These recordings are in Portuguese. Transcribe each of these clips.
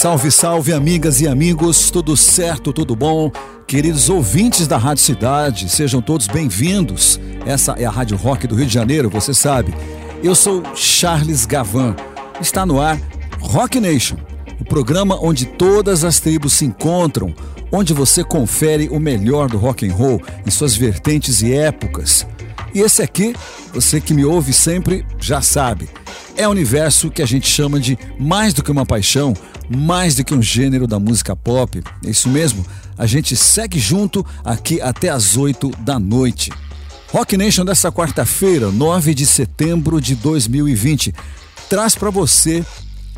Salve, salve, amigas e amigos, tudo certo, tudo bom? Queridos ouvintes da Rádio Cidade, sejam todos bem-vindos. Essa é a Rádio Rock do Rio de Janeiro, você sabe. Eu sou Charles Gavan. Está no ar Rock Nation, o programa onde todas as tribos se encontram, onde você confere o melhor do rock and roll em suas vertentes e épocas. E esse aqui, você que me ouve sempre já sabe, é o universo que a gente chama de mais do que uma paixão, mais do que um gênero da música pop. É isso mesmo, a gente segue junto aqui até as 8 da noite. Rock Nation dessa quarta-feira, 9 de setembro de 2020, traz para você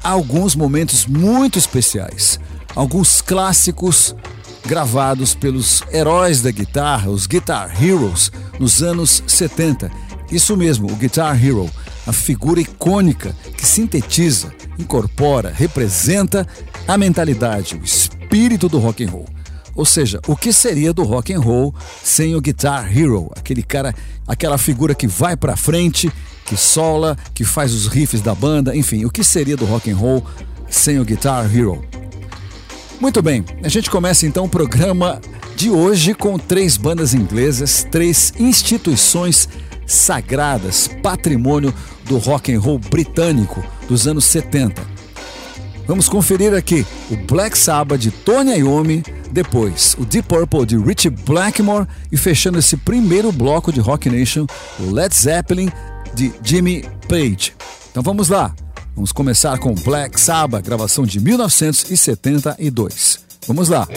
alguns momentos muito especiais, alguns clássicos gravados pelos heróis da guitarra, os Guitar Heroes, nos anos 70. Isso mesmo, o Guitar Hero, a figura icônica que sintetiza, incorpora, representa a mentalidade, o espírito do rock and roll. Ou seja, o que seria do rock and roll sem o Guitar Hero, aquele cara, aquela figura que vai para frente, que sola, que faz os riffs da banda, enfim, o que seria do rock and roll sem o Guitar Hero? Muito bem, a gente começa então o programa de hoje com três bandas inglesas, três instituições sagradas, patrimônio do rock and roll britânico dos anos 70. Vamos conferir aqui o Black Sabbath de Tony Iommi, depois o Deep Purple de Richie Blackmore e fechando esse primeiro bloco de Rock Nation, o Led Zeppelin de Jimmy Page. Então vamos lá. Vamos começar com Black Sabbath, gravação de 1972. Vamos lá.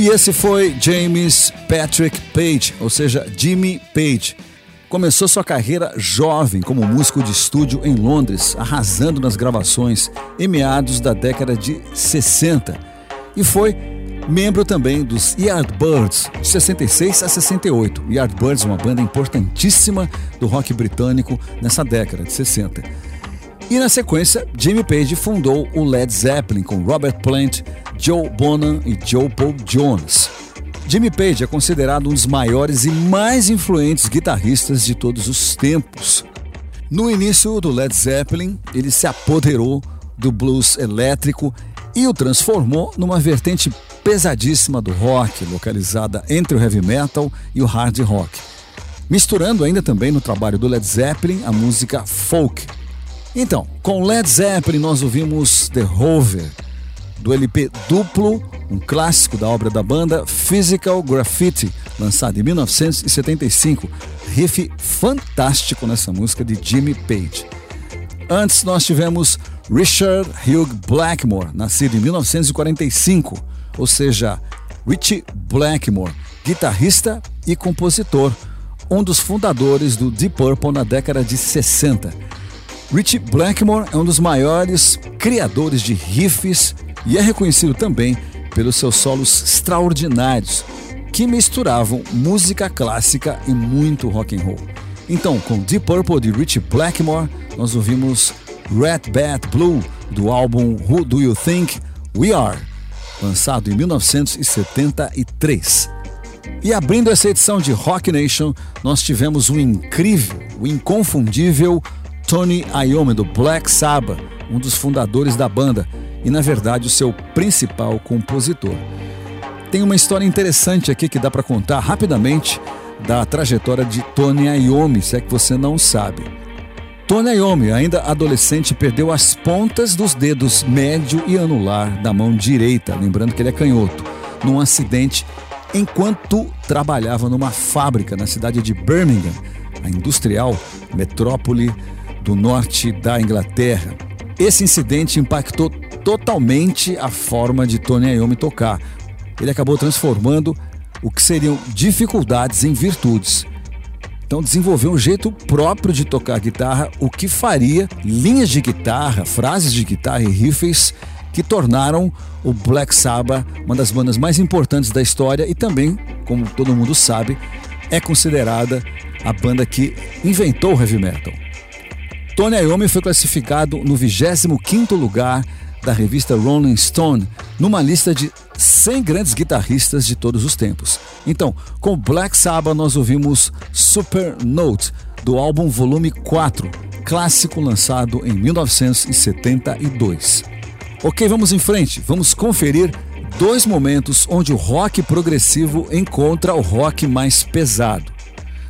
E esse foi James Patrick Page, ou seja, Jimmy Page. Começou sua carreira jovem como músico de estúdio em Londres, arrasando nas gravações em meados da década de 60. E foi membro também dos Yardbirds, de 66 a 68. Yardbirds, uma banda importantíssima do rock britânico nessa década de 60. E na sequência, Jimmy Page fundou o Led Zeppelin com Robert Plant, Joe Bonham e Joe Paul Jones. Jimmy Page é considerado um dos maiores e mais influentes guitarristas de todos os tempos. No início do Led Zeppelin, ele se apoderou do blues elétrico e o transformou numa vertente pesadíssima do rock, localizada entre o heavy metal e o hard rock. Misturando ainda também no trabalho do Led Zeppelin a música folk. Então, com Led Zeppelin nós ouvimos The Rover, do LP duplo, um clássico da obra da banda Physical Graffiti, lançado em 1975. Riff fantástico nessa música de Jimmy Page. Antes nós tivemos Richard Hugh Blackmore, nascido em 1945, ou seja, Richie Blackmore, guitarrista e compositor, um dos fundadores do Deep Purple na década de 60. Richie Blackmore é um dos maiores criadores de riffs e é reconhecido também pelos seus solos extraordinários, que misturavam música clássica e muito rock and roll. Então, com Deep Purple de Richie Blackmore, nós ouvimos Red Bat Blue do álbum Who Do You Think We Are, lançado em 1973. E abrindo essa edição de Rock Nation, nós tivemos o incrível, o inconfundível Tony Iommi do Black Sabbath, um dos fundadores da banda, e, na verdade, o seu principal compositor. Tem uma história interessante aqui que dá para contar rapidamente da trajetória de Tony Iommi, se é que você não sabe. Tony Iommi, ainda adolescente, perdeu as pontas dos dedos médio e anular da mão direita, lembrando que ele é canhoto, num acidente enquanto trabalhava numa fábrica na cidade de Birmingham, a industrial metrópole do norte da Inglaterra. Esse incidente impactou totalmente a forma de Tony Iommi tocar. Ele acabou transformando o que seriam dificuldades em virtudes. Então desenvolveu um jeito próprio de tocar guitarra, o que faria linhas de guitarra, frases de guitarra e riffs que tornaram o Black Sabbath uma das bandas mais importantes da história e também, como todo mundo sabe, é considerada a banda que inventou o heavy metal. Tony Iommi foi classificado no 25º lugar da revista Rolling Stone numa lista de 100 grandes guitarristas de todos os tempos. Então, com Black Sabbath nós ouvimos Super Note do álbum Volume 4, clássico lançado em 1972. Ok, vamos em frente, vamos conferir dois momentos onde o rock progressivo encontra o rock mais pesado.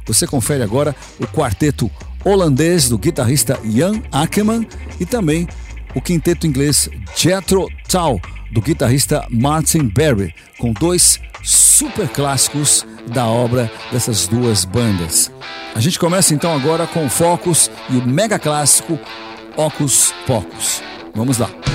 Você confere agora o quarteto holandês do guitarrista Jan Ackerman e também o quinteto inglês Jethro Tull, do guitarrista Martin Berry, com dois super clássicos da obra dessas duas bandas. A gente começa então agora com o Focus e o mega clássico Ocus Pocus. Vamos lá.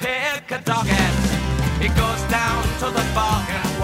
Pick a dog, and it goes down to the bargain.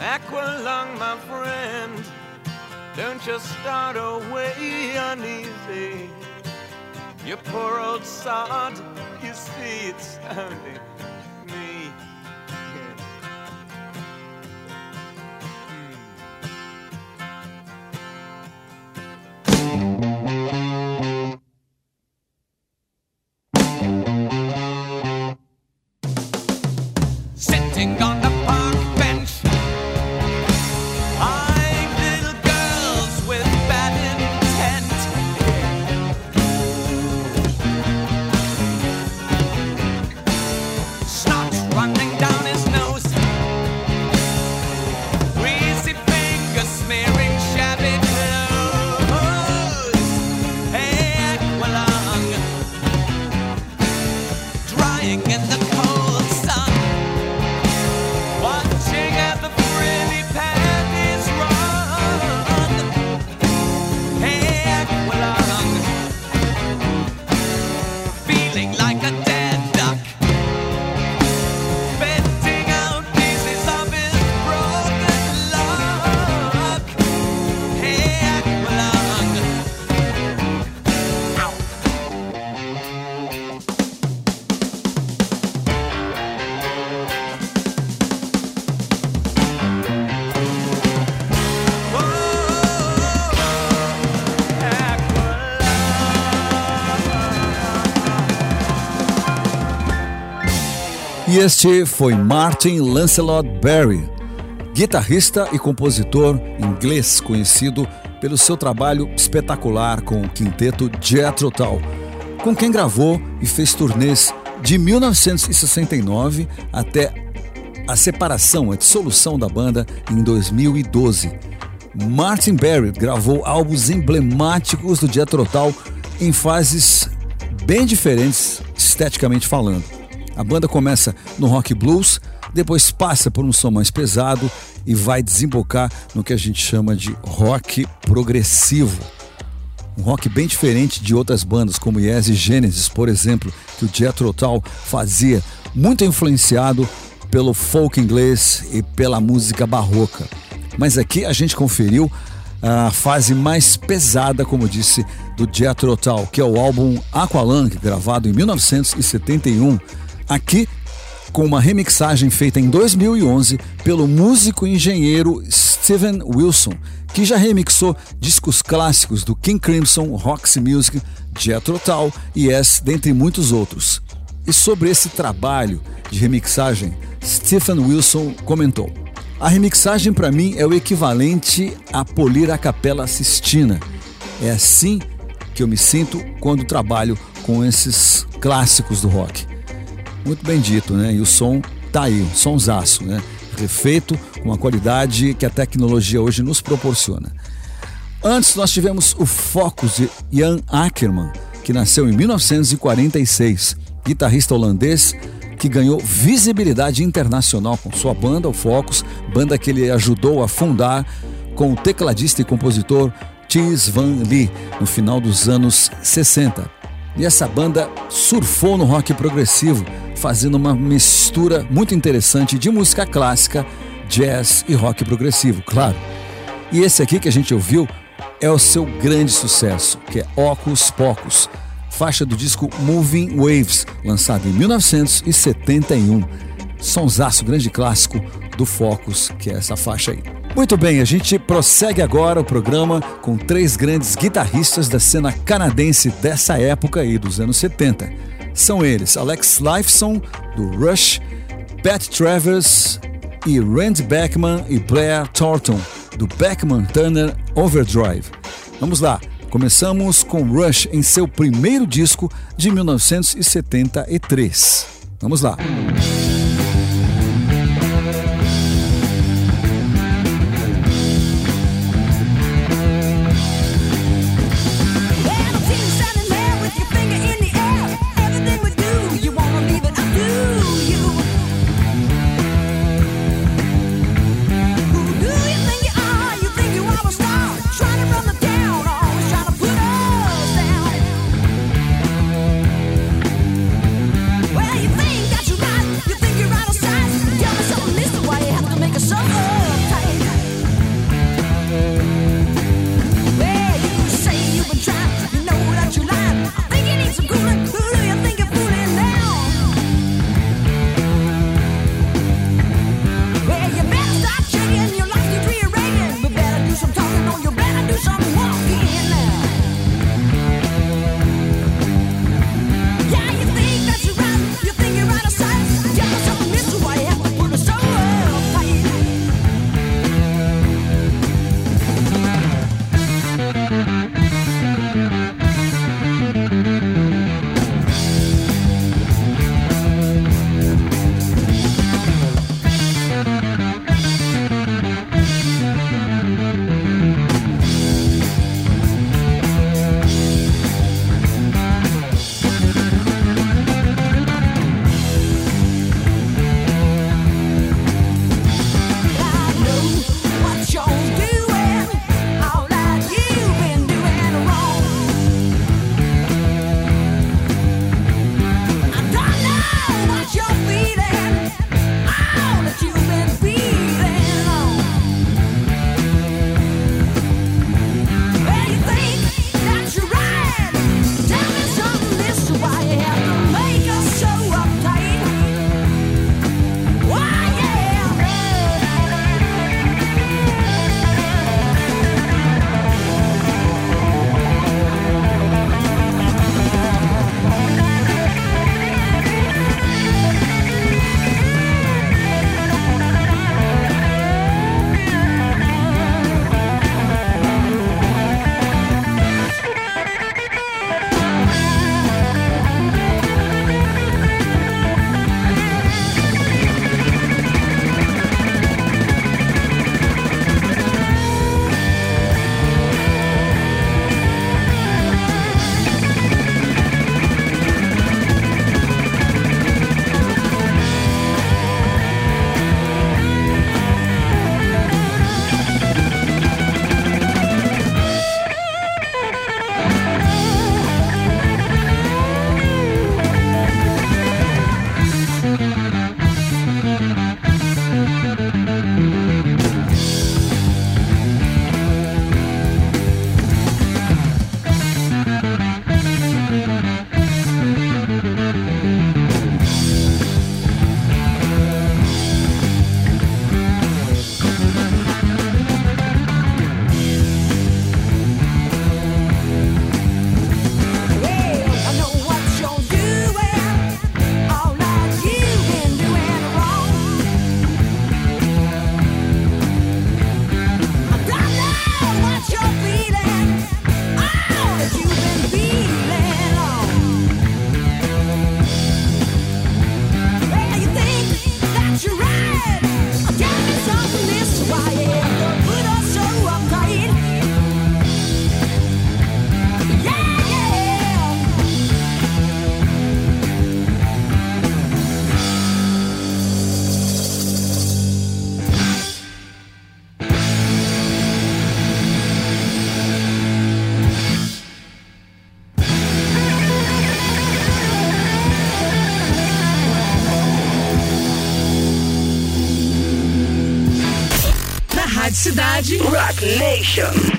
Aqualung, my friend, don't you start away uneasy. Your poor old sod, you see, it's only este foi Martin Lancelot Berry, guitarrista e compositor inglês conhecido pelo seu trabalho espetacular com o quinteto Jethro Tull, com quem gravou e fez turnês de 1969 até a separação, a dissolução da banda em 2012. Martin Barrett gravou álbuns emblemáticos do Jethro Tull em fases bem diferentes esteticamente falando. A banda começa no rock blues, depois passa por um som mais pesado e vai desembocar no que a gente chama de rock progressivo. Um rock bem diferente de outras bandas como Yes e Genesis, por exemplo, que o Jethro Tull fazia, muito influenciado pelo folk inglês e pela música barroca. Mas aqui a gente conferiu a fase mais pesada, como disse, do Jethro Tull, que é o álbum Aqualung, gravado em 1971. Aqui com uma remixagem feita em 2011 pelo músico e engenheiro Steven Wilson, que já remixou discos clássicos do King Crimson, Roxy Music, Jethro Tull e Yes, dentre muitos outros. E sobre esse trabalho de remixagem, Stephen Wilson comentou: A remixagem para mim é o equivalente a polir a Capela Sistina. É assim que eu me sinto quando trabalho com esses clássicos do rock. Muito bem dito, né? E o som tá aí, um sonsaço, né? Refeito com a qualidade que a tecnologia hoje nos proporciona. Antes nós tivemos o Focus de Jan Ackerman, que nasceu em 1946, guitarrista holandês que ganhou visibilidade internacional com sua banda, o Focus, banda que ele ajudou a fundar com o tecladista e compositor Tis Van Lee no final dos anos 60. E essa banda surfou no rock progressivo, fazendo uma mistura muito interessante de música clássica, jazz e rock progressivo, claro. E esse aqui que a gente ouviu é o seu grande sucesso, que é Ocus Pocus, faixa do disco Moving Waves, lançado em 1971. Sonsaço, grande clássico do Focus, que é essa faixa aí. Muito bem, a gente prossegue agora o programa com três grandes guitarristas da cena canadense dessa época aí, dos anos 70. São eles Alex Lifeson, do Rush, Pat Travers e Randy Beckman e Blair Thornton, do Beckman Turner Overdrive. Vamos lá, começamos com Rush em seu primeiro disco de 1973. Vamos lá. And Rock Nation.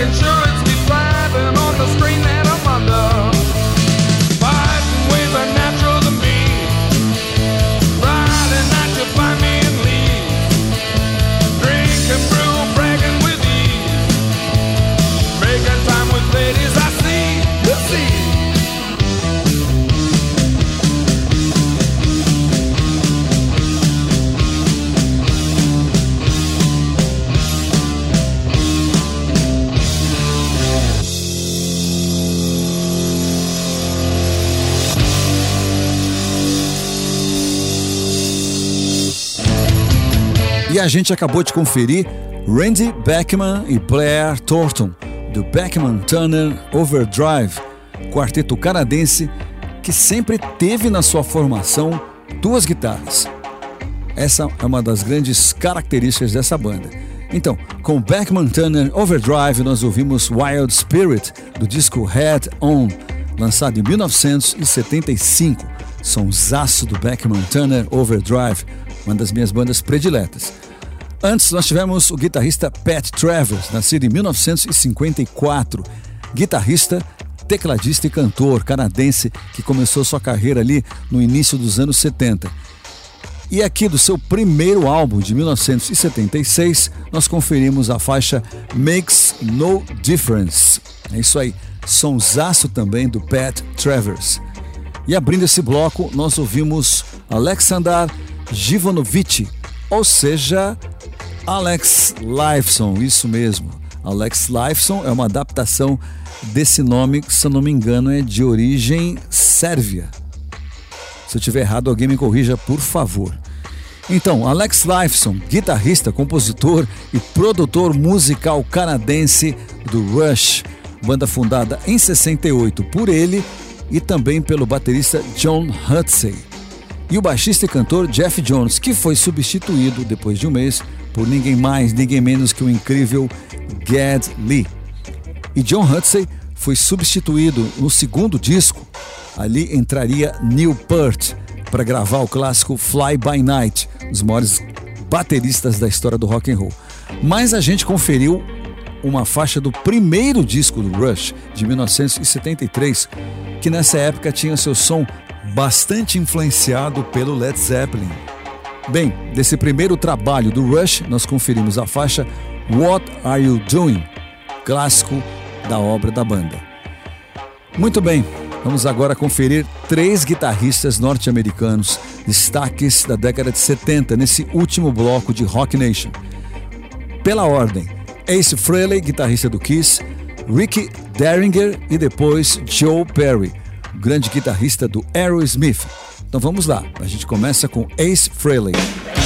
Insurance. A gente acabou de conferir Randy Beckman e Blair Thornton, do Beckman Turner Overdrive, quarteto canadense que sempre teve na sua formação duas guitarras. Essa é uma das grandes características dessa banda. Então, com Beckman Turner Overdrive, nós ouvimos Wild Spirit, do disco Head On, lançado em 1975. Sonsaço do Beckman Turner Overdrive, uma das minhas bandas prediletas. Antes, nós tivemos o guitarrista Pat Travers, nascido em 1954. Guitarrista, tecladista e cantor canadense que começou sua carreira ali no início dos anos 70. E aqui do seu primeiro álbum de 1976, nós conferimos a faixa Makes No Difference. É isso aí, sonsaço também do Pat Travers. E abrindo esse bloco, nós ouvimos Alexander Givanovich, ou seja, Alex Lifeson, isso mesmo. Alex Lifeson é uma adaptação desse nome que, se eu não me engano, é de origem sérvia. Se eu tiver errado, alguém me corrija, por favor. Então, Alex Lifeson, guitarrista, compositor e produtor musical canadense do Rush, banda fundada em 68 por ele e também pelo baterista John Hutsey. E o baixista e cantor Jeff Jones, que foi substituído depois de um mês por ninguém mais, ninguém menos que o incrível Gad Lee. E John Hutsey foi substituído no segundo disco. Ali entraria Neil Peart para gravar o clássico Fly By Night, um dos maiores bateristas da história do rock and roll. Mas a gente conferiu uma faixa do primeiro disco do Rush, de 1973, que nessa época tinha seu som bastante influenciado pelo Led Zeppelin. Bem, desse primeiro trabalho do Rush, nós conferimos a faixa What Are You Doing? Clássico da obra da banda. Muito bem, vamos agora conferir três guitarristas norte-americanos, destaques da década de 70, nesse último bloco de Rock Nation. Pela ordem, Ace Frehley, guitarrista do Kiss, Ricky Derringer e depois Joe Perry, grande guitarrista do Aerosmith. Então vamos lá, a gente começa com Ace Frehley.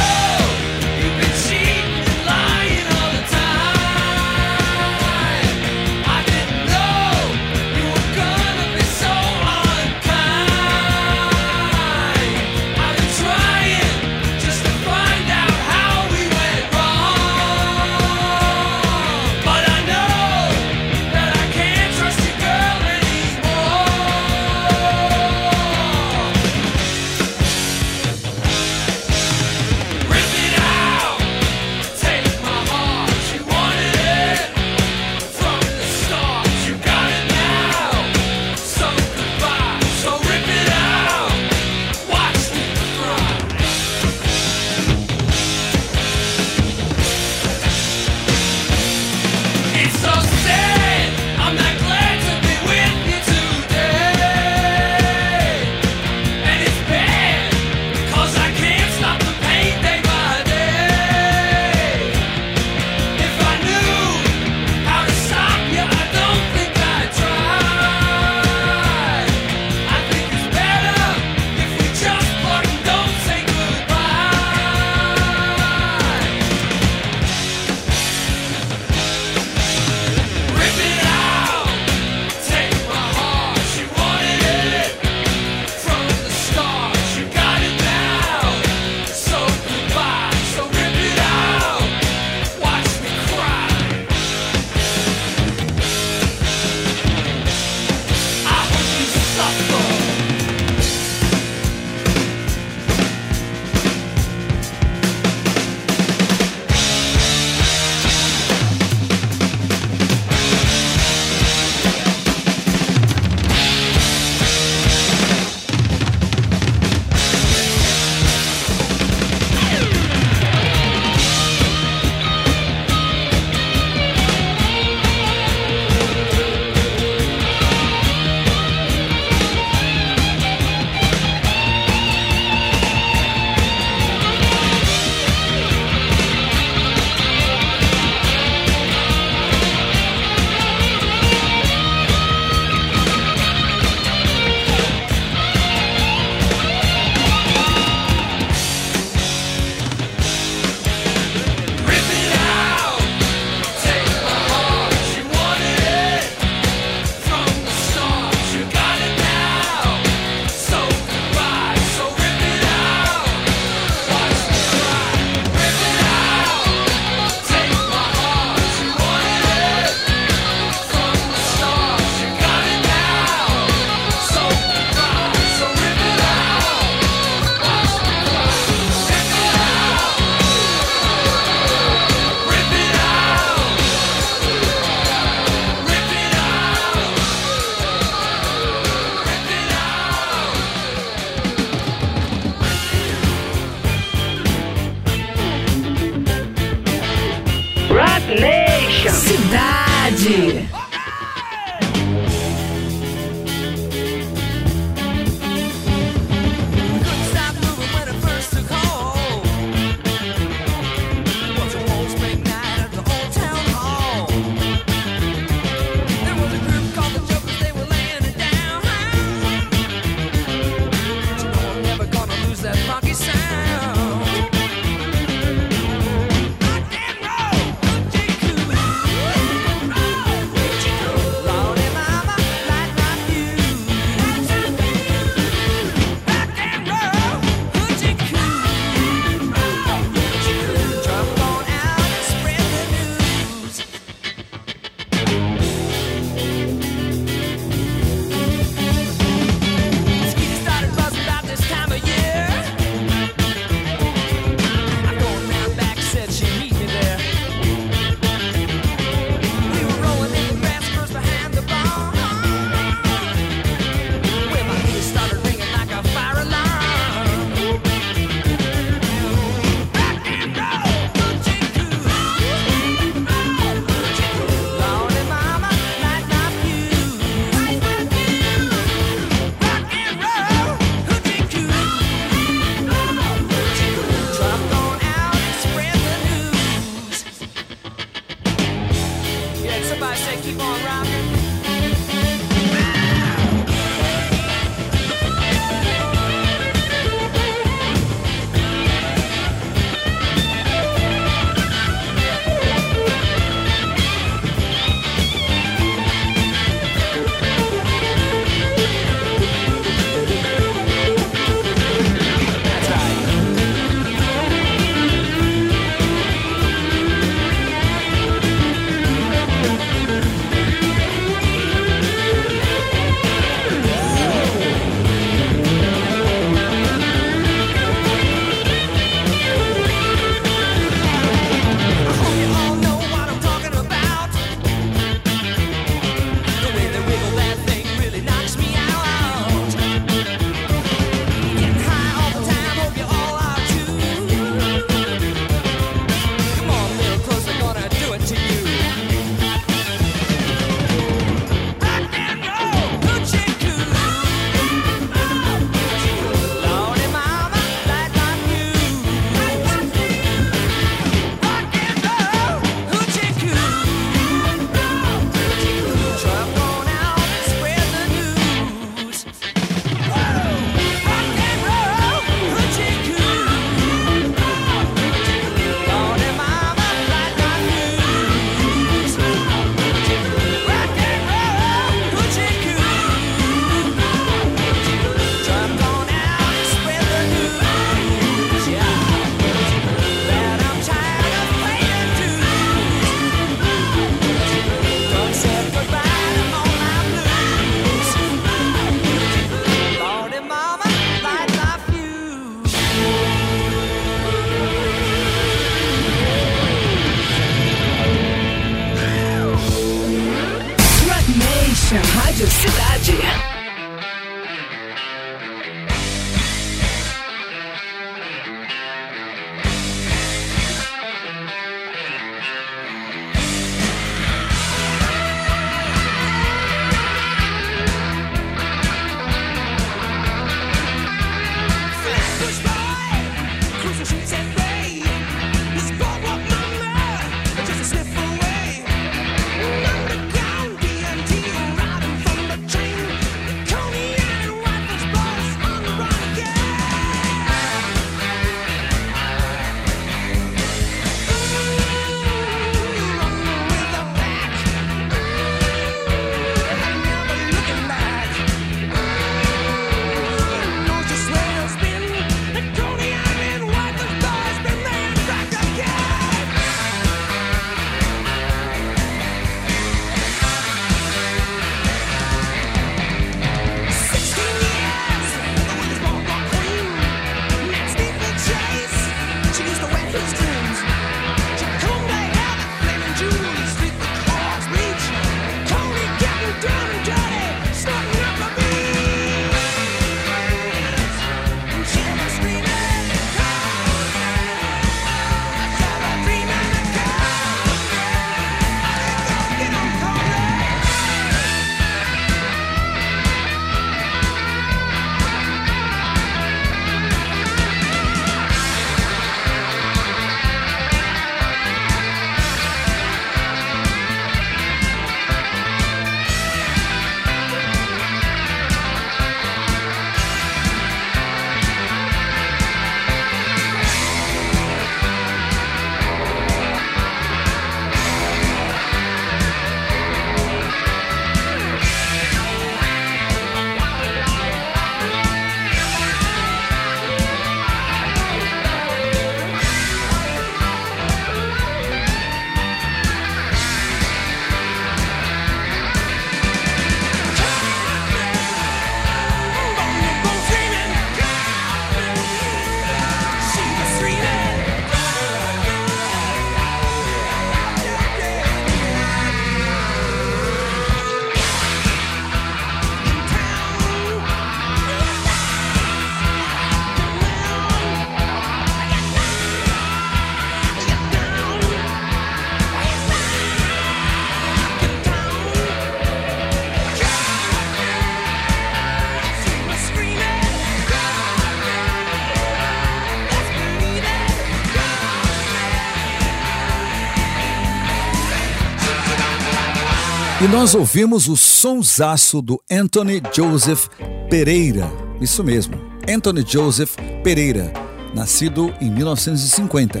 E nós ouvimos o sonsaço do Anthony Joseph Pereira. Isso mesmo, Anthony Joseph Pereira, nascido em 1950,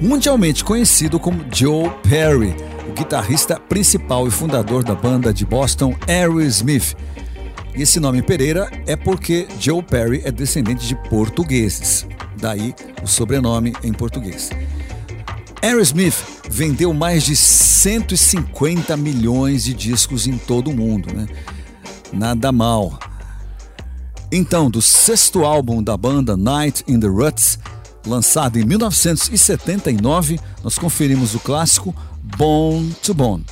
mundialmente conhecido como Joe Perry, o guitarrista principal e fundador da banda de Boston Aerosmith. E esse nome Pereira é porque Joe Perry é descendente de portugueses, daí o sobrenome em português. Aerosmith vendeu mais de 150 milhões de discos em todo o mundo, né? Nada mal. Então, do sexto álbum da banda Night in the Ruts, lançado em 1979, nós conferimos o clássico Bone to Bone.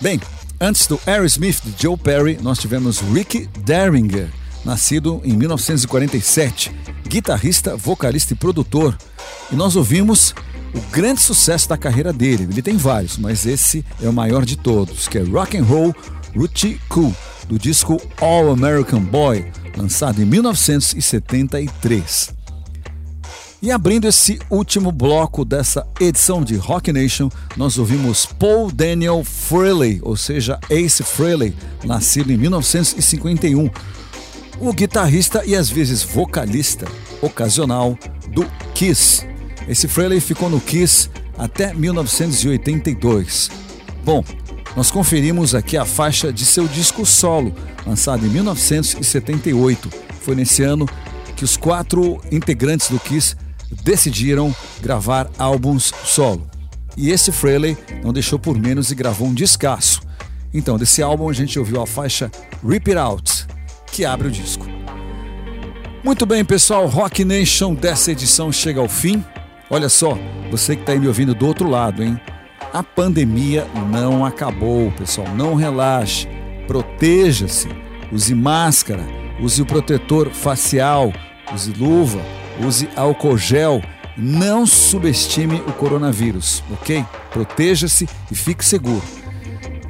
Bem, antes do Aerosmith de Joe Perry, nós tivemos Ricky Derringer, nascido em 1947, guitarrista, vocalista e produtor. E nós ouvimos o grande sucesso da carreira dele. Ele tem vários, mas esse é o maior de todos, que é Rock and Roll Ruchi Cool, do disco All American Boy, lançado em 1973. E abrindo esse último bloco dessa edição de Rock Nation, nós ouvimos Paul Daniel Frehley, ou seja, Ace Frehley, nascido em 1951, o guitarrista e às vezes vocalista ocasional do Kiss. Esse Frehley ficou no Kiss até 1982. Bom, nós conferimos aqui a faixa de seu disco solo, lançado em 1978. Foi nesse ano que os quatro integrantes do Kiss decidiram gravar álbuns solo. E esse Frehley não deixou por menos e gravou um descasso. Então, desse álbum a gente ouviu a faixa Rip It Out, que abre o disco. Muito bem, pessoal, Rock Nation dessa edição chega ao fim. Olha só, você que está aí me ouvindo do outro lado, hein? A pandemia não acabou, pessoal. Não relaxe. proteja-se, use máscara, use o protetor facial, use luva, use álcool gel. Não subestime o coronavírus, ok? Proteja-se e fique seguro.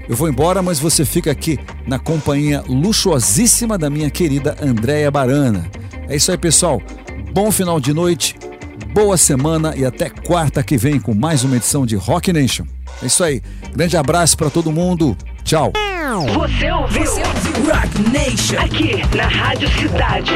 Eu vou embora, mas você fica aqui na companhia luxuosíssima da minha querida Andréia Barana. É isso aí, pessoal. Bom final de noite, boa semana e até quarta que vem com mais uma edição de Rock Nation. É isso aí. Grande abraço para todo mundo. Tchau. Você ouviu? Rock Nation. Aqui na Rádio Cidade.